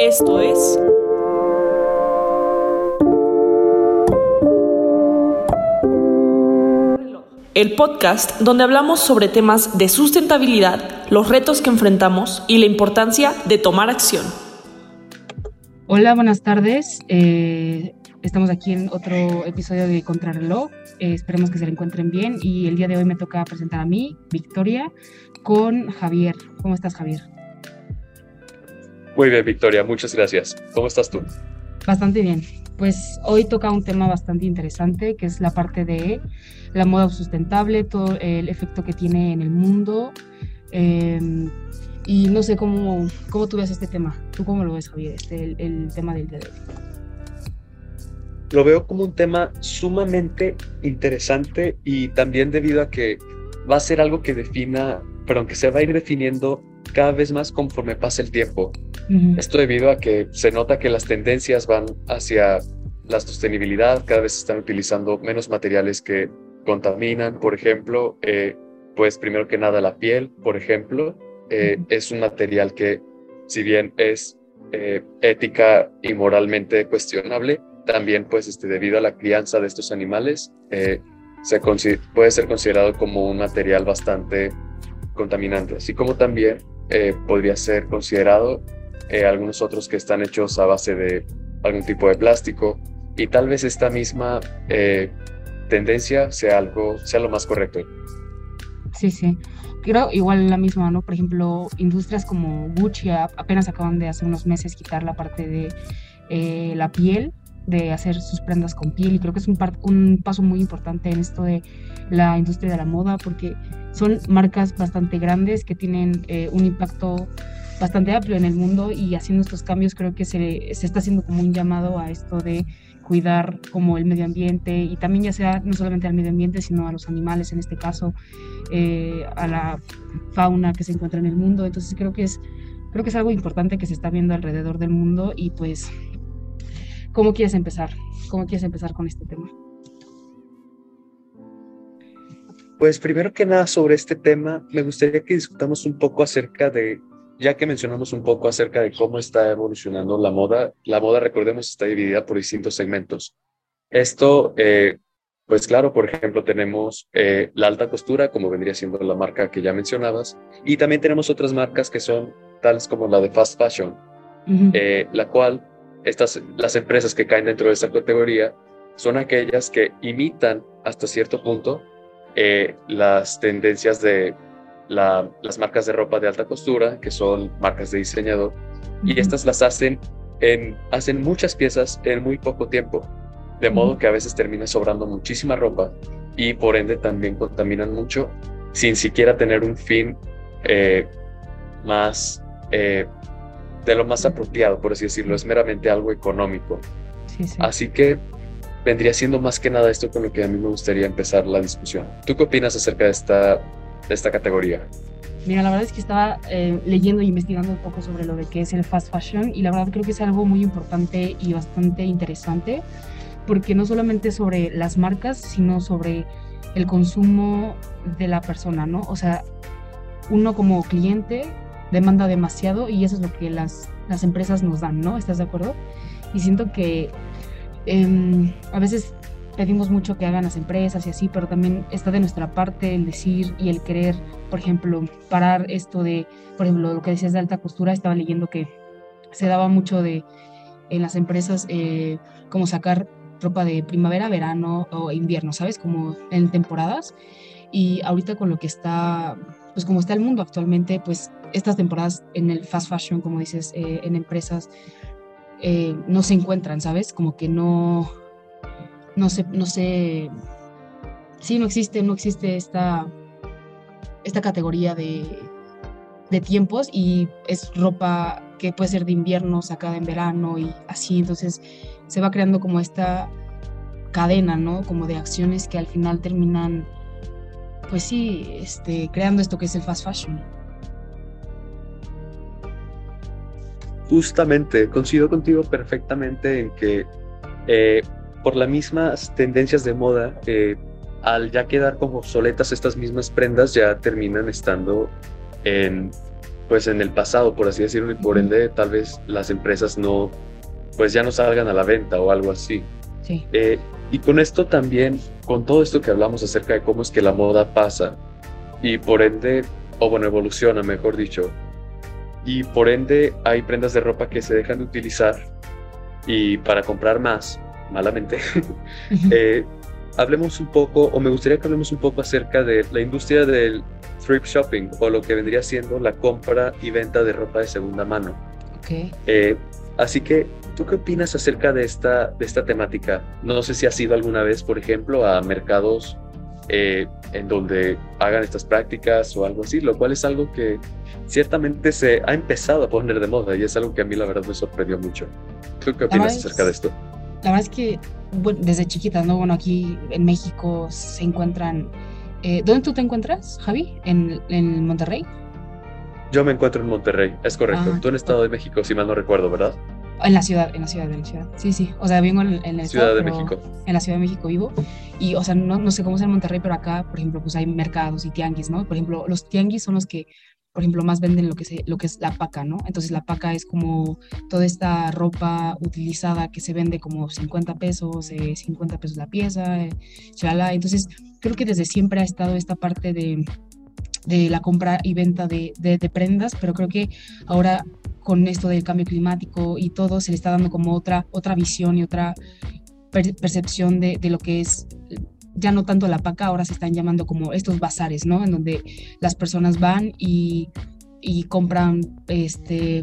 Esto es... El podcast donde hablamos sobre temas de sustentabilidad, los retos que enfrentamos y la importancia de tomar acción. Hola, buenas tardes. Eh, estamos aquí en otro episodio de Contrarreloj. Eh, esperemos que se le encuentren bien y el día de hoy me toca presentar a mí, Victoria, con Javier. ¿Cómo estás, Javier? Muy bien, Victoria, muchas gracias. ¿Cómo estás tú? Bastante bien. Pues hoy toca un tema bastante interesante, que es la parte de la moda sustentable, todo el efecto que tiene en el mundo. Em, y no sé cómo, cómo tú ves este tema. ¿Tú cómo lo ves, Javier, este, el, tema del día de hoy? Lo veo como un tema sumamente interesante y también debido a que va a ser algo que defina, pero que se va a ir definiendo cada vez más conforme pasa el tiempo. Esto debido a que se nota que las tendencias van hacia la sostenibilidad, cada vez se están utilizando menos materiales que contaminan, por ejemplo, eh, pues primero que nada la piel, por ejemplo, eh, es un material que si bien es eh, ética y moralmente cuestionable, también pues este, debido a la crianza de estos animales, se puede ser considerado como un material bastante contaminante, así como también podría ser considerado eh, algunos otros que están hechos a base de algún tipo de plástico y tal vez esta misma eh, tendencia sea algo, sea lo más correcto. Sí, sí. Creo igual la misma, ¿no? Por ejemplo, industrias como Gucci apenas acaban de hace unos meses quitar la parte de eh, la piel, de hacer sus prendas con piel y creo que es un, un paso muy importante en esto de la industria de la moda porque son marcas bastante grandes que tienen un impacto bastante amplio en el mundo y haciendo estos cambios creo que se, se, está haciendo como un llamado a esto de cuidar como el medio ambiente y también ya sea no solamente al medio ambiente sino a los animales en este caso eh, a la fauna que se encuentra en el mundo. Entonces creo que es creo que es algo importante que se está viendo alrededor del mundo y pues cómo quieres empezar cómo quieres empezar con este tema pues primero que nada sobre este tema me gustaría que discutamos un poco acerca de ya que mencionamos un poco acerca de cómo está evolucionando la moda, la moda, recordemos, está dividida por distintos segmentos. Esto, eh, pues claro, por ejemplo, tenemos eh, la alta costura, como vendría siendo la marca que ya mencionabas, y también tenemos otras marcas que son tales como la de fast fashion, eh, la cual estas, las empresas que caen dentro de esta categoría son aquellas que imitan hasta cierto punto las tendencias de las marcas de ropa de alta costura, que son marcas de diseñador, y estas las hacen en, hacen muchas piezas en muy poco tiempo, de modo que a veces termina sobrando muchísima ropa y por ende también contaminan mucho sin siquiera tener un fin eh, más eh, de lo más apropiado, por así decirlo, es meramente algo económico. Así que vendría siendo más que nada esto con lo que a mí me gustaría empezar la discusión. ¿Tú qué opinas acerca de esta de esta categoría? Mira, la verdad es que estaba eh, leyendo e investigando un poco sobre lo de qué es el fast fashion y la verdad creo que es algo muy importante y bastante interesante porque no solamente sobre las marcas, sino sobre el consumo de la persona, ¿no? O sea, uno como cliente demanda demasiado y eso es lo que las, las empresas nos dan, ¿no? ¿Estás de acuerdo? Y siento que em, a veces pedimos mucho que hagan las empresas y así, pero también está de nuestra parte el decir y el querer, por ejemplo, parar esto de, por ejemplo, lo que decías de alta costura, estaba leyendo que se daba mucho de en las empresas eh, como sacar ropa de primavera, verano o invierno, ¿sabes? Como en temporadas. Y ahorita con lo que está, pues como está el mundo actualmente, pues estas temporadas en el fast fashion, como dices, eh, en empresas, eh, no se encuentran, ¿sabes? Como que no, no sé, no sé, sí, no existe, no existe esta, esta categoría de, de tiempos y es ropa que puede ser de invierno, sacada en verano y así, entonces se va creando como esta cadena, ¿no? Como de acciones que al final terminan, pues sí, este, creando esto que es el fast fashion. Justamente, coincido contigo perfectamente en que eh, por las mismas tendencias de moda, eh, al ya quedar como obsoletas estas mismas prendas, ya terminan estando en, pues en el pasado, por así decirlo, y por ende tal vez las empresas no, pues ya no salgan a la venta o algo así. Sí. Eh, y con esto también, con todo esto que hablamos acerca de cómo es que la moda pasa y por ende, o bueno, evoluciona, mejor dicho, y por ende hay prendas de ropa que se dejan de utilizar y para comprar más, malamente, eh, hablemos un poco, o me gustaría que hablemos un poco acerca de la industria del thrift shopping o lo que vendría siendo la compra y venta de ropa de segunda mano. Ok. Eh, así que ¿Tú qué opinas acerca de esta, de esta temática? No sé si has ido alguna vez, por ejemplo, a mercados eh, en donde hagan estas prácticas o algo así, lo cual es algo que ciertamente se ha empezado a poner de moda y es algo que a mí la verdad me sorprendió mucho. ¿Tú qué opinas acerca de esto? La verdad es que bueno, desde chiquita, ¿no? Bueno, aquí en México se encuentran... Eh, ¿Dónde tú te encuentras, Javi? ¿En, en Monterrey? Yo me encuentro en Monterrey, es correcto. Ah, tú en Estado de México, si mal no recuerdo, ¿verdad? En la ciudad, en la ciudad, en la ciudad. Sí, sí. O sea, vivo en, en la ciudad de México. En la Ciudad de México vivo. Y, o sea, no, no sé cómo es en Monterrey, pero acá, por ejemplo, pues hay mercados y tianguis, ¿no? Por ejemplo, los tianguis son los que, por ejemplo, más venden lo que, se, lo que es la paca, ¿no? Entonces, la paca es como toda esta ropa utilizada que se vende como 50 pesos, eh, 50 pesos la pieza, eh, chalala. Entonces, creo que desde siempre ha estado esta parte de de la compra y venta de, de, de, prendas, pero creo que ahora con esto del cambio climático y todo, se le está dando como otra, otra visión y otra percepción de, de, lo que es ya no tanto la paca, ahora se están llamando como estos bazares, ¿no? En donde las personas van y, y compran, este,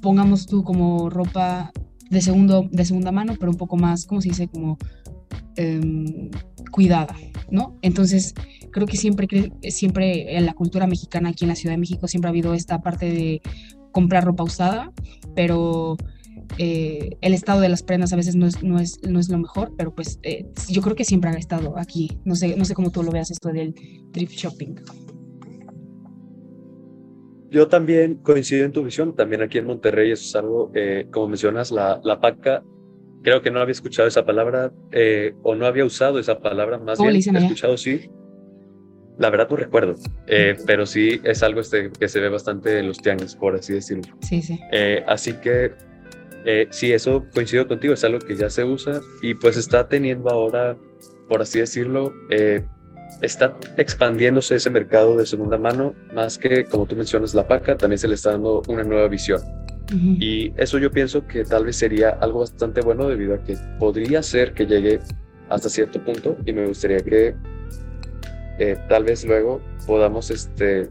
pongamos tú como ropa de, segundo, de segunda mano, pero un poco más, ¿cómo se dice? Como eh, cuidada, ¿no? Entonces, creo que siempre, siempre en la cultura mexicana, aquí en la Ciudad de México, siempre ha habido esta parte de comprar ropa usada, pero eh, el estado de las prendas a veces no es, no es, no es lo mejor, pero pues eh, yo creo que siempre ha estado aquí. No sé, no sé cómo tú lo veas esto del thrift shopping. Yo también coincido en tu visión, también aquí en Monterrey eso es algo, eh, como mencionas, la, la paca, creo que no había escuchado esa palabra eh, o no había usado esa palabra, más bien he escuchado sí, la verdad no recuerdo, eh, pero sí es algo este, que se ve bastante en los tianguis, por así decirlo. Sí, sí. Eh, así que eh, sí, eso coincido contigo, es algo que ya se usa y pues está teniendo ahora, por así decirlo, está expandiéndose ese mercado de segunda mano, más que como tú mencionas la paca, también se le está dando una nueva visión. Y eso yo pienso que tal vez sería algo bastante bueno debido a que podría ser que llegue hasta cierto punto y me gustaría que eh, tal vez luego podamos este,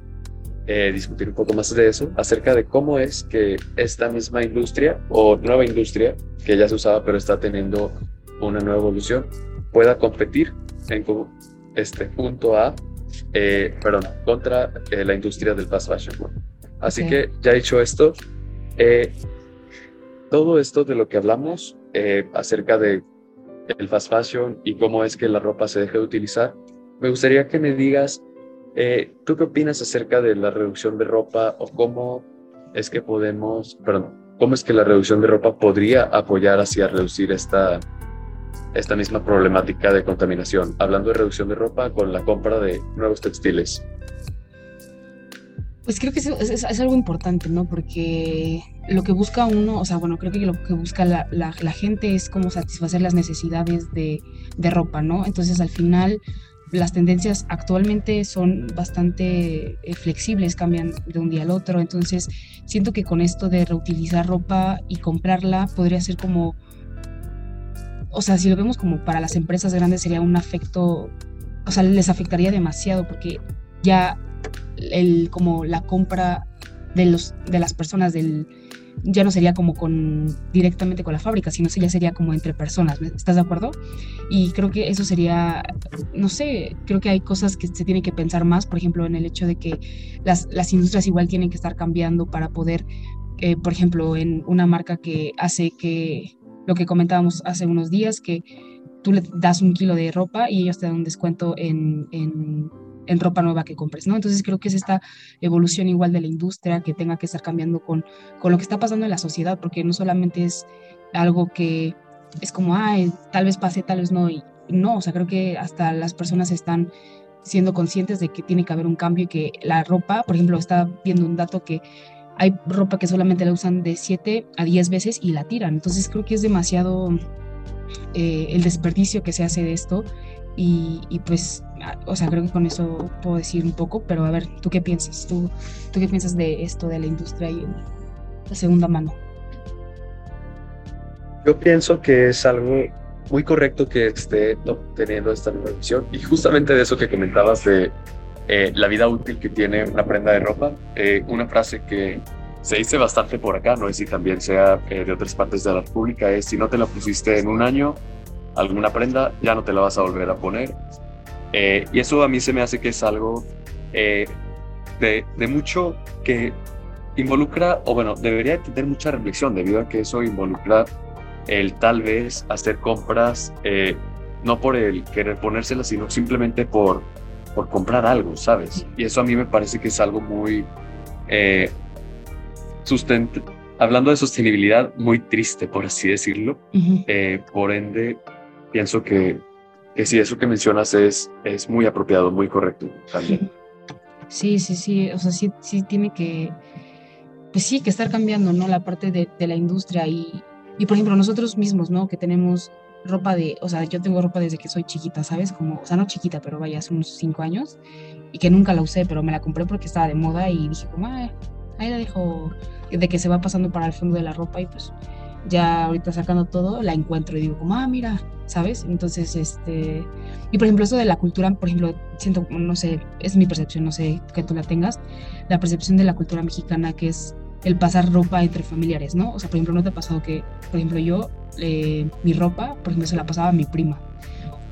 eh, discutir un poco más de eso, acerca de cómo es que esta misma industria o nueva industria que ya se usaba pero está teniendo una nueva evolución pueda competir en este punto A, eh, perdón, contra la industria del fast fashion. Así que ya dicho esto, todo esto de lo que hablamos acerca de el fast fashion y cómo es que la ropa se deja de utilizar, me gustaría que me digas, eh, ¿tú qué opinas acerca de la reducción de ropa o cómo es que podemos, perdón, cómo es que la reducción de ropa podría apoyar hacia reducir esta, esta misma problemática de contaminación? Hablando de reducción de ropa con la compra de nuevos textiles. Pues creo que es, es, algo importante, ¿no? Porque lo que busca uno, o sea, bueno, creo que lo que busca la, la, la gente es como satisfacer las necesidades de, de ropa, ¿no? Entonces al final las tendencias actualmente son bastante eh, flexibles, cambian de un día al otro, entonces siento que con esto de reutilizar ropa y comprarla podría ser como, o sea, si lo vemos como para las empresas grandes sería un afecto, o sea, les afectaría demasiado porque ya el, como la compra de, los, de las personas del ya no sería como con directamente con la fábrica, sino ya sería como entre personas, ¿estás de acuerdo? Y creo que eso sería, no sé, creo que hay cosas que se tienen que pensar más, por ejemplo, en el hecho de que las, las industrias igual tienen que estar cambiando para poder, eh, por ejemplo, en una marca que hace que, lo que comentábamos hace unos días, que tú le das un kilo de ropa y ellos te dan un descuento en, en en ropa nueva que compres, ¿no? Entonces creo que es esta evolución igual de la industria que tenga que estar cambiando con, con lo que está pasando en la sociedad, porque no solamente es algo que es como, ah, tal vez pase, tal vez no, y no, o sea, creo que hasta las personas están siendo conscientes de que tiene que haber un cambio y que la ropa, por ejemplo, está viendo un dato que hay ropa que solamente la usan de 7 a 10 veces y la tiran. Entonces creo que es demasiado eh, el desperdicio que se hace de esto y, pues, o sea, creo que con eso puedo decir un poco, pero a ver, ¿tú qué piensas? ¿Tú, tú qué piensas de esto, de la industria y la segunda mano? Yo pienso que es algo muy correcto que esté teniendo esta nueva visión y justamente de eso que comentabas de eh, la vida útil que tiene una prenda de ropa, eh, una frase que se dice bastante por acá, no sé si también sea eh, de otras partes de la República, es si no te la pusiste en un año, alguna prenda, ya no te la vas a volver a poner. Y eso a mí se me hace que es algo de, de mucho que involucra, o bueno, debería tener mucha reflexión debido a que eso involucra el tal vez hacer compras, eh, no por el querer ponérselas, sino simplemente por, por comprar algo, ¿sabes? Y eso a mí me parece que es algo muy, eh, hablando de sostenibilidad, muy triste, por así decirlo. Eh, por ende, pienso que, que sí, eso que mencionas es, es muy apropiado, muy correcto también. Sí, sí, sí, o sea, sí, sí tiene que, pues sí, que estar cambiando, ¿no? La parte de, de la industria y, y por ejemplo, nosotros mismos, ¿no? Que tenemos ropa de, o sea, yo tengo ropa desde que soy chiquita, ¿sabes? Como, o sea, no chiquita, pero vaya, hace unos cinco años y que nunca la usé, pero me la compré porque estaba de moda y dije como, ah, ahí la dejo, de que se va pasando para el fondo de la ropa y pues ya ahorita sacando todo, la encuentro y digo como, ah, mira, ¿sabes? Entonces, este, y por ejemplo, eso de la cultura, por ejemplo, siento, no sé, es mi percepción, no sé que tú la tengas, la percepción de la cultura mexicana que es el pasar ropa entre familiares, ¿no? O sea, por ejemplo, ¿no te ha pasado que, por ejemplo, yo, eh, mi ropa, por ejemplo, se la pasaba a mi prima?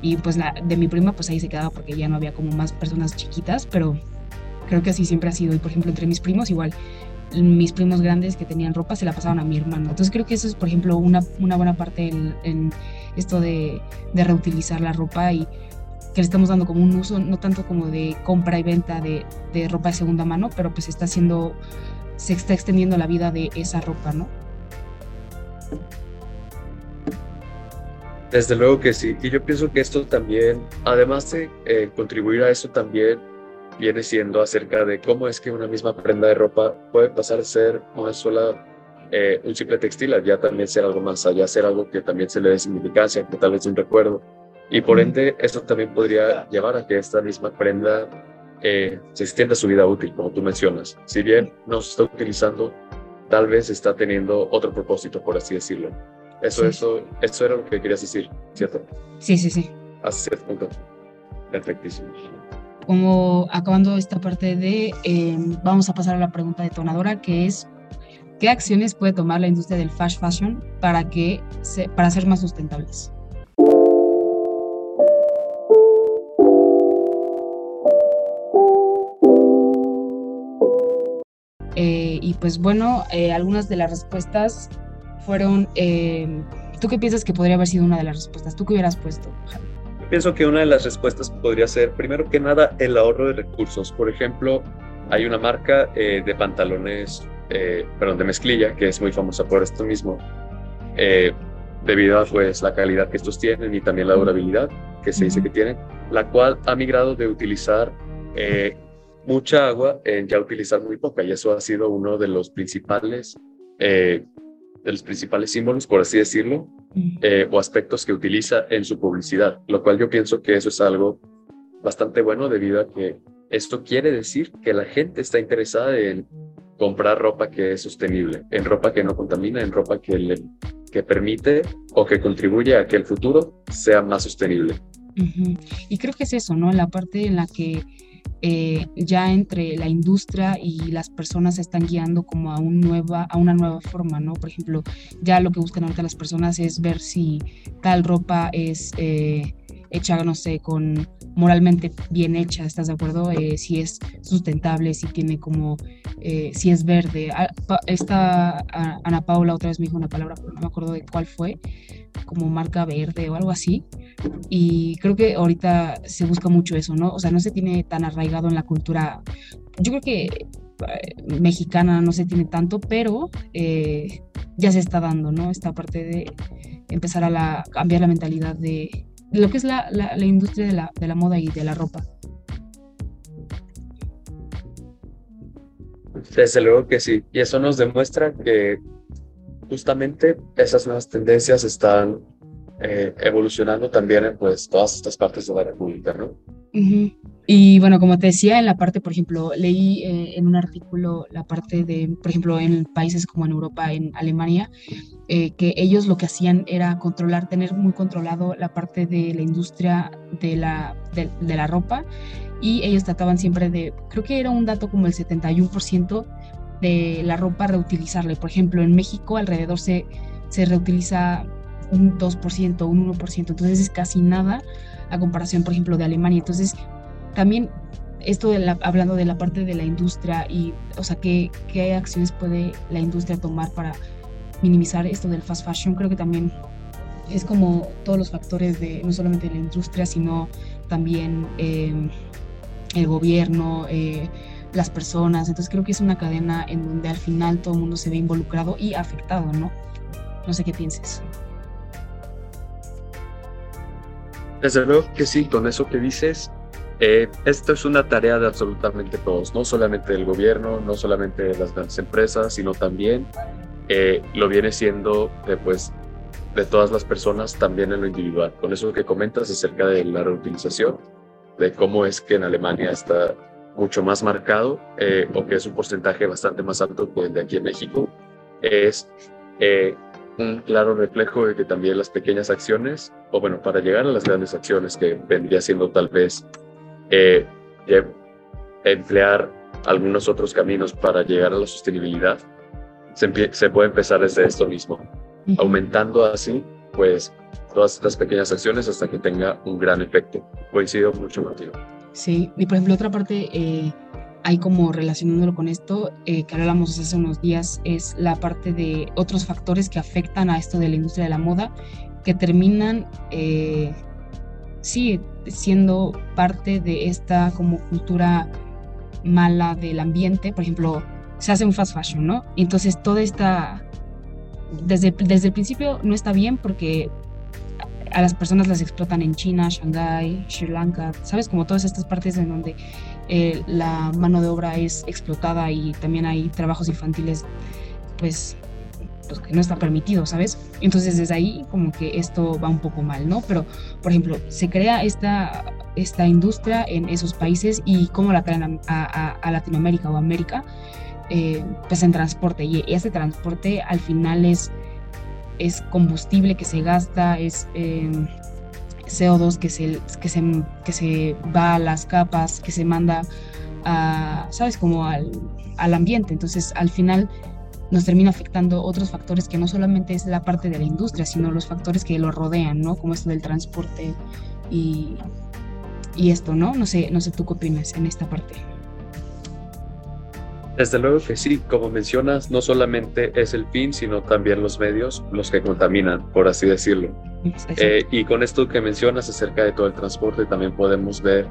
Y pues la de mi prima, pues ahí se quedaba porque ya no había como más personas chiquitas, pero creo que así siempre ha sido. Y por ejemplo, entre mis primos, igual, mis primos grandes que tenían ropa se la pasaban a mi hermano. Entonces creo que eso es, por ejemplo, una, una buena parte en, esto de, de, reutilizar la ropa y que le estamos dando como un uso, no tanto como de compra y venta de, de ropa de segunda mano, pero pues está siendo se está extendiendo la vida de esa ropa, ¿no? Desde luego que sí. Y yo pienso que esto también, además de eh, contribuir a eso, también viene siendo acerca de cómo es que una misma prenda de ropa puede pasar a ser una sola, eh, un simple textil, ya también ser algo más allá, ser algo que también se le dé significancia, que tal vez un recuerdo. Y por ende, eso también podría llevar a que esta misma prenda eh, se extienda su vida útil, como tú mencionas. Si bien no se está utilizando, tal vez está teniendo otro propósito, por así decirlo. Eso, eso, eso era lo que querías decir, ¿cierto? Sí, sí, sí. Hasta cierto punto. Perfectísimo. Como acabando esta parte de, eh, vamos a pasar a la pregunta detonadora, que es, ¿qué acciones puede tomar la industria del fast fashion para, que se, para ser más sustentables? Eh, y pues bueno, eh, algunas de las respuestas fueron, ¿tú qué piensas que podría haber sido una de las respuestas? ¿Tú qué hubieras puesto? Yo pienso que una de las respuestas podría ser, primero que nada, el ahorro de recursos. Por ejemplo, hay una marca de pantalones, perdón, de mezclilla, que es muy famosa por esto mismo, debido a pues, la calidad que estos tienen y también la durabilidad que se dice que tienen, la cual ha migrado de utilizar mucha agua en ya utilizar muy poca y eso ha sido uno de los principales eh, de los principales símbolos, por así decirlo, eh, o aspectos que utiliza en su publicidad, lo cual yo pienso que eso es algo bastante bueno debido a que esto quiere decir que la gente está interesada en comprar ropa que es sostenible, en ropa que no contamina, en ropa que, le, que permite o que contribuye a que el futuro sea más sostenible. Y creo que es eso, ¿no? La parte en la que eh, ya entre la industria y las personas se están guiando como a, una nueva forma, ¿no? Por ejemplo, ya lo que buscan ahorita las personas es ver si tal ropa es eh, hecha, no sé, con moralmente bien hecha, ¿estás de acuerdo? Eh, si es sustentable, si tiene como, si es verde. Ah, esta Ana Paula otra vez me dijo una palabra, pero no me acuerdo de cuál fue, como marca verde o algo así. Y creo que ahorita se busca mucho eso, ¿no? O sea, no se tiene tan arraigado en la cultura, yo creo que eh, mexicana no se tiene tanto, pero eh, ya se está dando, ¿no? Esta parte de empezar a la, cambiar la mentalidad de, lo que es la, la, industria de la, de la moda y de la ropa. Desde luego que sí, y eso nos demuestra que justamente esas nuevas tendencias están eh, evolucionando también en pues, todas estas partes de la República, ¿no? Uh. Y bueno, como te decía, en la parte, por ejemplo, leí eh, en un artículo la parte de, por ejemplo, en países como en Europa, en Alemania, eh, que ellos lo que hacían era controlar, tener muy controlado la parte de la industria de la, de, de la ropa y ellos trataban siempre de, creo que era un dato como el 71% de la ropa reutilizarle. Por ejemplo, en México alrededor se, se reutiliza un 2%, un 1%, entonces es casi nada a comparación, por ejemplo, de Alemania. Entonces, también esto de hablando de la parte de la industria y, o sea, ¿qué, qué acciones puede la industria tomar para minimizar esto del fast fashion, creo que también es como todos los factores de no solamente la industria, sino también eh, el gobierno, eh, las personas. Entonces creo que es una cadena en donde al final todo el mundo se ve involucrado y afectado, ¿no? No sé qué pienses. Desde luego que sí, con eso que dices, eh, esto es una tarea de absolutamente todos, no solamente del gobierno, no solamente de las grandes empresas, sino también eh, lo viene siendo de, pues, de todas las personas también en lo individual. Con eso que comentas acerca de la reutilización, de cómo es que en Alemania está mucho más marcado eh, o que es un porcentaje bastante más alto que el de aquí en México, es un claro reflejo de que también las pequeñas acciones, o bueno, para llegar a las grandes acciones que vendría siendo tal vez eh, emplear algunos otros caminos para llegar a la sostenibilidad, se, se puede empezar desde esto mismo, aumentando así, pues, todas estas pequeñas acciones hasta que tenga un gran efecto. Coincido mucho contigo. Sí, y por ejemplo, otra parte... Eh hay como relacionándolo con esto eh, que hablamos hace unos días, es la parte de otros factores que afectan a esto de la industria de la moda, que terminan, eh, sí, siendo parte de esta como cultura mala del ambiente. Por ejemplo, se hace un fast fashion, ¿no? entonces toda esta, desde, desde el principio no está bien porque a las personas las explotan en China, Shanghái, Sri Lanka, ¿sabes? Como todas estas partes en donde eh, la mano de obra es explotada y también hay trabajos infantiles, pues, pues, que no está permitido, ¿sabes? Entonces desde ahí como que esto va un poco mal, ¿no? Pero, por ejemplo, se crea esta, esta industria en esos países y cómo la traen a, Latinoamérica o América, eh, pues en transporte. Y ese transporte al final es, es combustible que se gasta, es... Eh, CO2 que se, que se, que se va a las capas, que se manda ¿sabes? Como al, al ambiente. Entonces, al final nos termina afectando otros factores que no solamente es la parte de la industria, sino los factores que lo rodean, ¿no? Como esto del transporte y, y esto, ¿no? No sé, no sé tú qué opinas en esta parte. Desde luego que sí, como mencionas, no solamente es el fin, sino también los medios los que contaminan, por así decirlo. Eh, y con esto que mencionas acerca de todo el transporte, también podemos ver,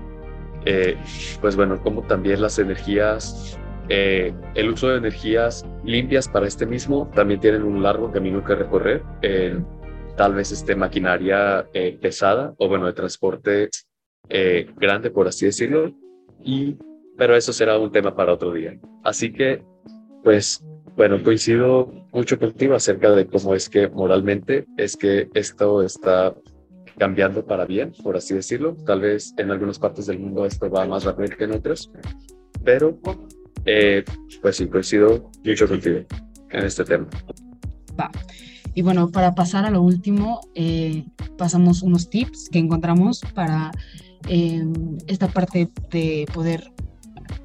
eh, pues bueno, cómo también las energías, eh, el uso de energías limpias para este mismo, también tienen un largo camino que recorrer. tal vez este maquinaria pesada o bueno, de transporte grande, por así decirlo. Y pero eso será un tema para otro día. Así que, pues, bueno, coincido mucho contigo acerca de cómo es que moralmente es que esto está cambiando para bien, por así decirlo. Tal vez en algunas partes del mundo esto va más rápido que en otras, pero eh, pues sí, coincido mucho contigo en este tema. Va. Y bueno, para pasar a lo último, eh, pasamos unos tips que encontramos para eh, esta parte de poder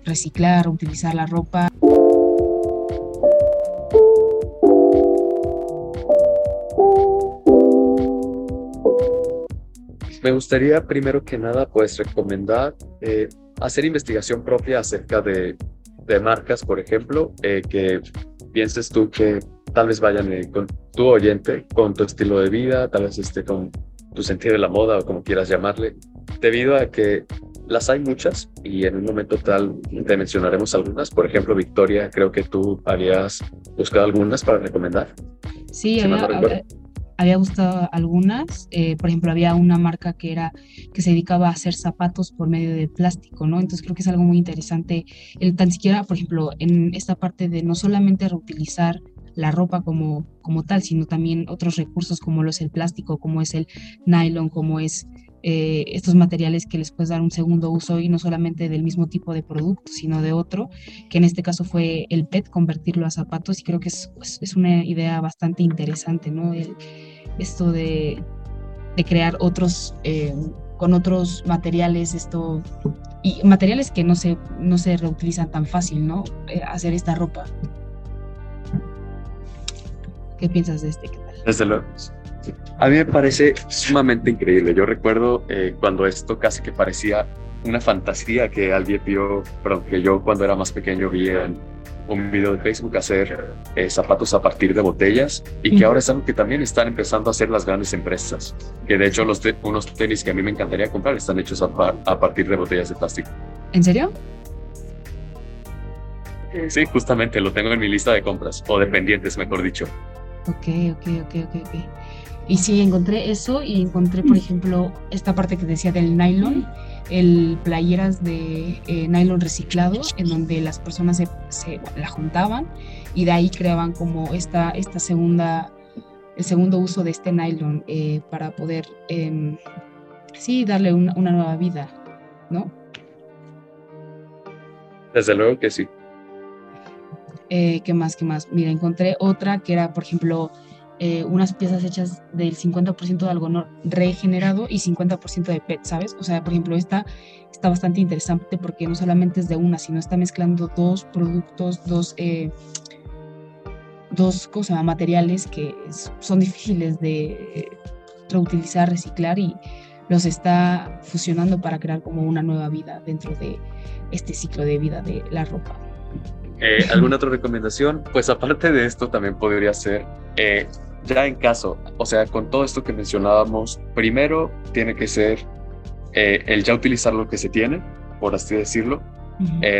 reciclar, utilizar la ropa. Me gustaría primero que nada pues recomendar eh, hacer investigación propia acerca de, de marcas, por ejemplo, eh, que pienses tú que tal vez vayan eh, con tu oyente, con tu estilo de vida, tal vez esté con tu sentido de la moda o como quieras llamarle, debido a que las hay muchas y en un momento tal te mencionaremos algunas. Por ejemplo, Victoria, creo que tú habías buscado algunas para recomendar. Sí, había gustado algunas, eh, por ejemplo, había una marca que era que se dedicaba a hacer zapatos por medio de plástico, ¿no? Entonces creo que es algo muy interesante, el tan siquiera, por ejemplo, en esta parte de no solamente reutilizar la ropa como, como tal, sino también otros recursos como lo es el plástico, como es el nylon, como es eh, estos materiales que les puedes dar un segundo uso y no solamente del mismo tipo de producto, sino de otro, que en este caso fue el PET, convertirlo a zapatos y creo que es, es una idea bastante interesante, ¿no? El, esto de, de, crear otros, eh, con otros materiales, esto, y materiales que no se, no se reutilizan tan fácil, ¿no? Eh, hacer esta ropa. ¿Qué piensas de este? ¿Qué tal? Desde luego. A mí me parece sumamente increíble. Yo recuerdo eh, cuando esto casi que parecía una fantasía que alguien vio, perdón, que yo cuando era más pequeño vi en un video de Facebook hacer eh, zapatos a partir de botellas y que ahora es algo que también están empezando a hacer las grandes empresas. Que de hecho los unos tenis que a mí me encantaría comprar están hechos a, a partir de botellas de plástico. ¿En serio? Sí, justamente lo tengo en mi lista de compras o de pendientes, mejor dicho. Ok, ok, ok, ok, ok. Y sí, encontré eso y encontré, por ejemplo, esta parte que decía del nylon, el playeras de eh, nylon reciclado, en donde las personas se, la juntaban y de ahí creaban como esta, esta segunda, el segundo uso de este nylon eh, para poder, em, sí, darle una, una nueva vida, ¿no? Desde luego que sí. Eh, ¿Qué más? ¿Qué más? Mira, encontré otra que era, por ejemplo, eh, unas piezas hechas del 50% de algodón regenerado y 50% de PET, ¿sabes? O sea, por ejemplo, esta está bastante interesante porque no solamente es de una, sino está mezclando dos productos, dos, eh, dos cosas, materiales que son difíciles de reutilizar, reciclar y los está fusionando para crear como una nueva vida dentro de este ciclo de vida de la ropa. Eh, ¿Alguna otra recomendación? Pues aparte de esto también podría ser, eh, ya en caso, o sea, con todo esto que mencionábamos, primero tiene que ser eh, el ya utilizar lo que se tiene, por así decirlo,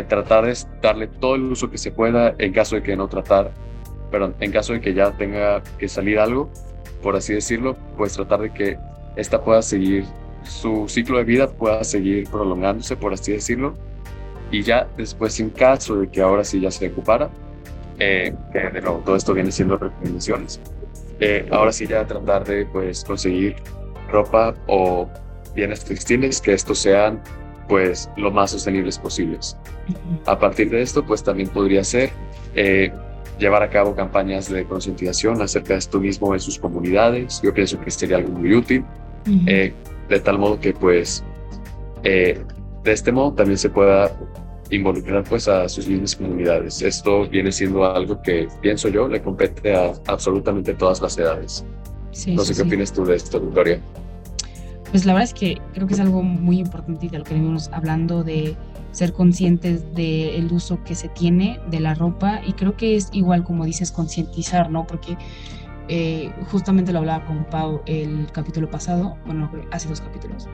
tratar de darle todo el uso que se pueda en caso de que no tratar, perdón, en caso de que ya tenga que salir algo, por así decirlo, pues tratar de que esta pueda seguir, su ciclo de vida pueda seguir prolongándose, por así decirlo, y ya después en caso de que ahora sí ya se ocupara, eh, que de nuevo todo esto viene siendo recomendaciones, eh, ahora sí ya tratar de pues conseguir ropa o bienes textiles que estos sean pues lo más sostenibles posibles. A partir de esto pues también podría ser eh, llevar a cabo campañas de concientización acerca de esto mismo en sus comunidades. Yo pienso que sería algo muy útil, de tal modo que pues de este modo también se pueda involucrar pues a sus mismas comunidades. Esto viene siendo algo que pienso yo le compete a absolutamente todas las edades. no sé qué opinas tú de esto, Victoria. Pues la verdad es que creo que es algo muy importante de lo que venimos hablando de ser conscientes del uso que se tiene de la ropa y creo que es igual como dices concientizar, ¿no? Porque eh, justamente lo hablaba con Pau el capítulo pasado, bueno, hace dos capítulos,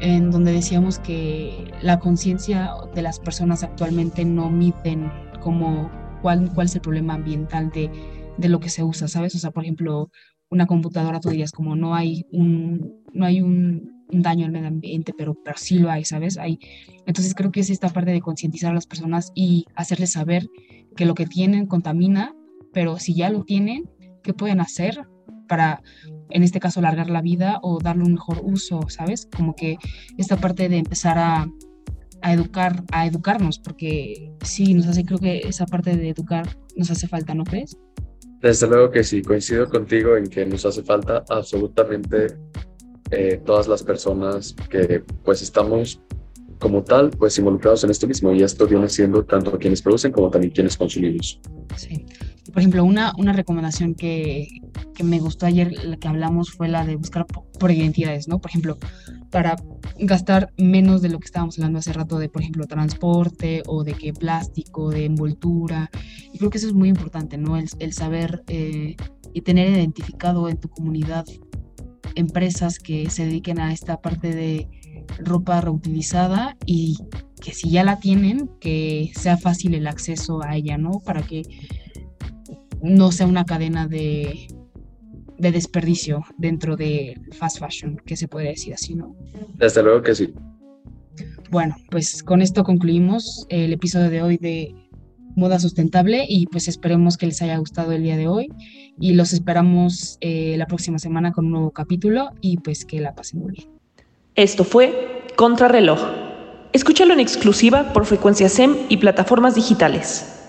en donde decíamos que la conciencia de las personas actualmente no miden como cuál, cuál es el problema ambiental de, de, lo que se usa, ¿sabes? O sea, por ejemplo, una computadora tú dirías como no hay un, no hay un, daño al medio ambiente, pero, pero sí lo hay, ¿sabes? Hay, entonces creo que es esta parte de concientizar a las personas y hacerles saber que lo que tienen contamina, pero si ya lo tienen, ¿qué pueden hacer para en este caso, alargar la vida o darle un mejor uso, ¿sabes? Como que esta parte de empezar a, a educar, a educarnos, porque sí, nos hace, creo que esa parte de educar nos hace falta, ¿no crees? Desde luego que sí, coincido contigo en que nos hace falta absolutamente eh, todas las personas que pues estamos como tal pues involucrados en esto mismo y esto viene siendo tanto quienes producen como también quienes consumimos. Sí. Por ejemplo, una, una recomendación que, que me gustó ayer, la que hablamos, fue la de buscar por identidades, ¿no? Por ejemplo, para gastar menos de lo que estábamos hablando hace rato de, por ejemplo, transporte o de qué plástico, de envoltura. Y creo que eso es muy importante, ¿no? El, saber eh, y tener identificado en tu comunidad empresas que se dediquen a esta parte de ropa reutilizada y que si ya la tienen, que sea fácil el acceso a ella, ¿no? Para que no sea una cadena de, de desperdicio dentro de fast fashion, que se podría decir así, ¿no? Desde luego que sí. Bueno, pues con esto concluimos el episodio de hoy de moda sustentable y pues esperemos que les haya gustado el día de hoy y los esperamos eh, la próxima semana con un nuevo capítulo y pues que la pasen muy bien. Esto fue Contrarreloj. Escúchalo en exclusiva por frecuencia SEM y plataformas digitales.